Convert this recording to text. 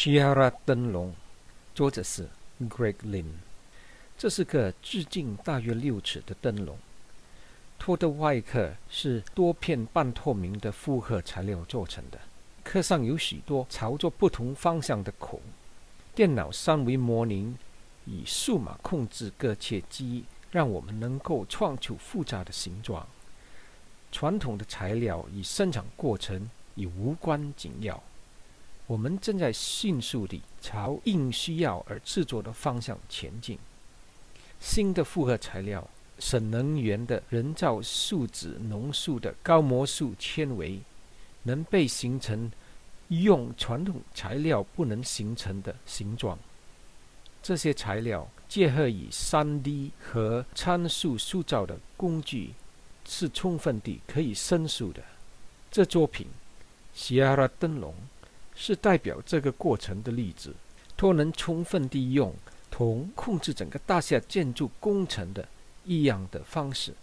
希亚拉灯笼，作者是 Greg Lin。这是个直径大约六尺的灯笼，托的外壳是多片半透明的复合材料做成的，壳上有许多朝着不同方向的孔。电脑三维模拟以数码控制各切机，让我们能够创出复杂的形状。传统的材料与生产过程已无关紧要。我们正在迅速地朝硬需要而制作的方向前进。新的复合材料，省能源的人造树脂浓缩的高模素纤维，能被形成用传统材料不能形成的形状。这些材料结合以 3D 和参数塑造的工具，是充分地可以申诉的。这作品《希亚拉灯笼》是代表这个过程的例子。托能充分利用。同控制整个大厦建筑工程的一样的方式。